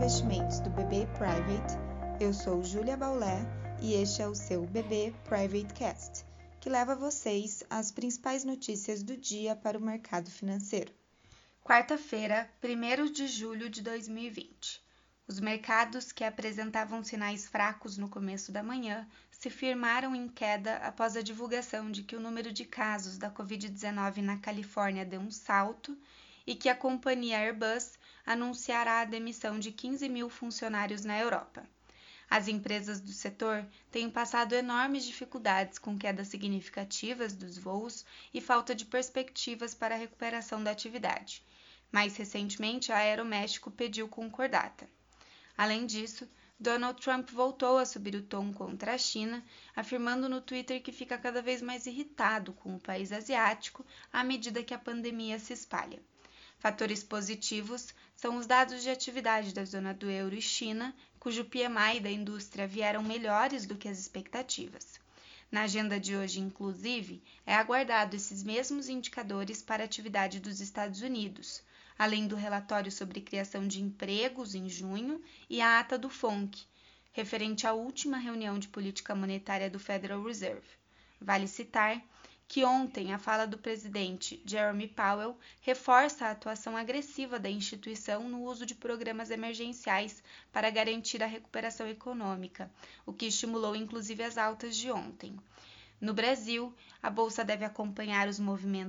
investimentos do BB Private. Eu sou Júlia Baulé e este é o seu BB Private Cast, que leva vocês as principais notícias do dia para o mercado financeiro. Quarta-feira, 1 de julho de 2020. Os mercados que apresentavam sinais fracos no começo da manhã se firmaram em queda após a divulgação de que o número de casos da Covid-19 na Califórnia deu um salto e que a companhia Airbus anunciará a demissão de 15 mil funcionários na Europa. As empresas do setor têm passado enormes dificuldades com quedas significativas dos voos e falta de perspectivas para a recuperação da atividade. Mais recentemente, a Aeroméxico pediu concordata. Além disso, Donald Trump voltou a subir o tom contra a China, afirmando no Twitter que fica cada vez mais irritado com o país asiático à medida que a pandemia se espalha. Fatores positivos são os dados de atividade da zona do euro e China, cujo PMI da indústria vieram melhores do que as expectativas. Na agenda de hoje, inclusive, é aguardado esses mesmos indicadores para a atividade dos Estados Unidos, além do relatório sobre criação de empregos em junho e a ata do FONC, referente à última reunião de política monetária do Federal Reserve. Vale citar que ontem a fala do presidente Jeremy Powell reforça a atuação agressiva da instituição no uso de programas emergenciais para garantir a recuperação econômica, o que estimulou inclusive as altas de ontem. No Brasil, a bolsa deve acompanhar os movimentos